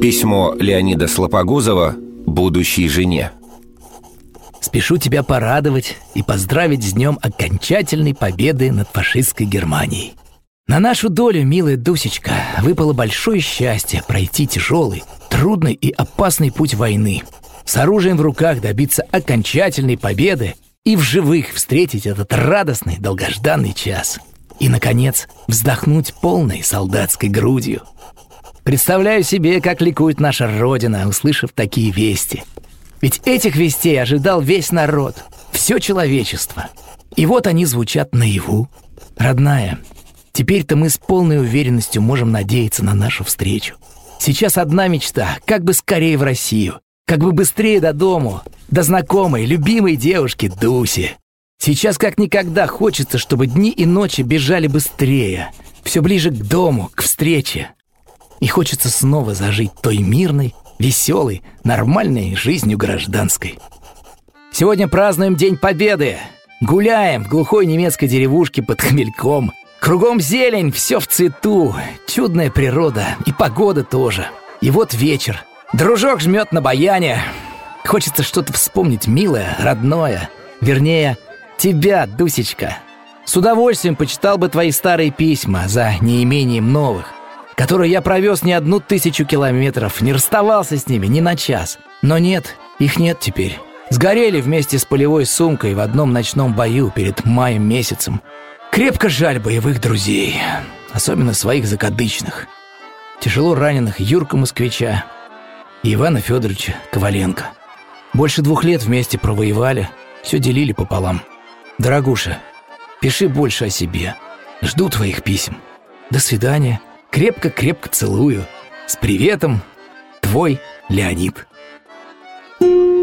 Письмо Леонида Слопогузова будущей жене. Спешу тебя порадовать и поздравить с днем окончательной победы над фашистской Германией. На нашу долю, милая Дусечка, выпало большое счастье пройти тяжелый, трудный и опасный путь войны. С оружием в руках добиться окончательной победы и в живых встретить этот радостный, долгожданный час. И, наконец, вздохнуть полной солдатской грудью. Представляю себе, как ликует наша Родина, услышав такие вести. Ведь этих вестей ожидал весь народ, все человечество. И вот они звучат наяву. Родная, Теперь-то мы с полной уверенностью можем надеяться на нашу встречу. Сейчас одна мечта — как бы скорее в Россию, как бы быстрее до дому, до знакомой, любимой девушки Дуси. Сейчас как никогда хочется, чтобы дни и ночи бежали быстрее, все ближе к дому, к встрече. И хочется снова зажить той мирной, веселой, нормальной жизнью гражданской. Сегодня празднуем День Победы. Гуляем в глухой немецкой деревушке под хмельком — Кругом зелень, все в цвету, чудная природа и погода тоже. И вот вечер. Дружок жмет на баяне. Хочется что-то вспомнить милое, родное. Вернее, тебя, Дусечка. С удовольствием почитал бы твои старые письма за неимением новых, которые я провез не одну тысячу километров, не расставался с ними ни на час. Но нет, их нет теперь. Сгорели вместе с полевой сумкой в одном ночном бою перед маем месяцем. Крепко жаль боевых друзей, особенно своих закадычных. Тяжело раненых Юрка Москвича и Ивана Федоровича Коваленко. Больше двух лет вместе провоевали, все делили пополам. Дорогуша, пиши больше о себе. Жду твоих писем. До свидания. Крепко-крепко целую. С приветом, твой Леонид. Thank you.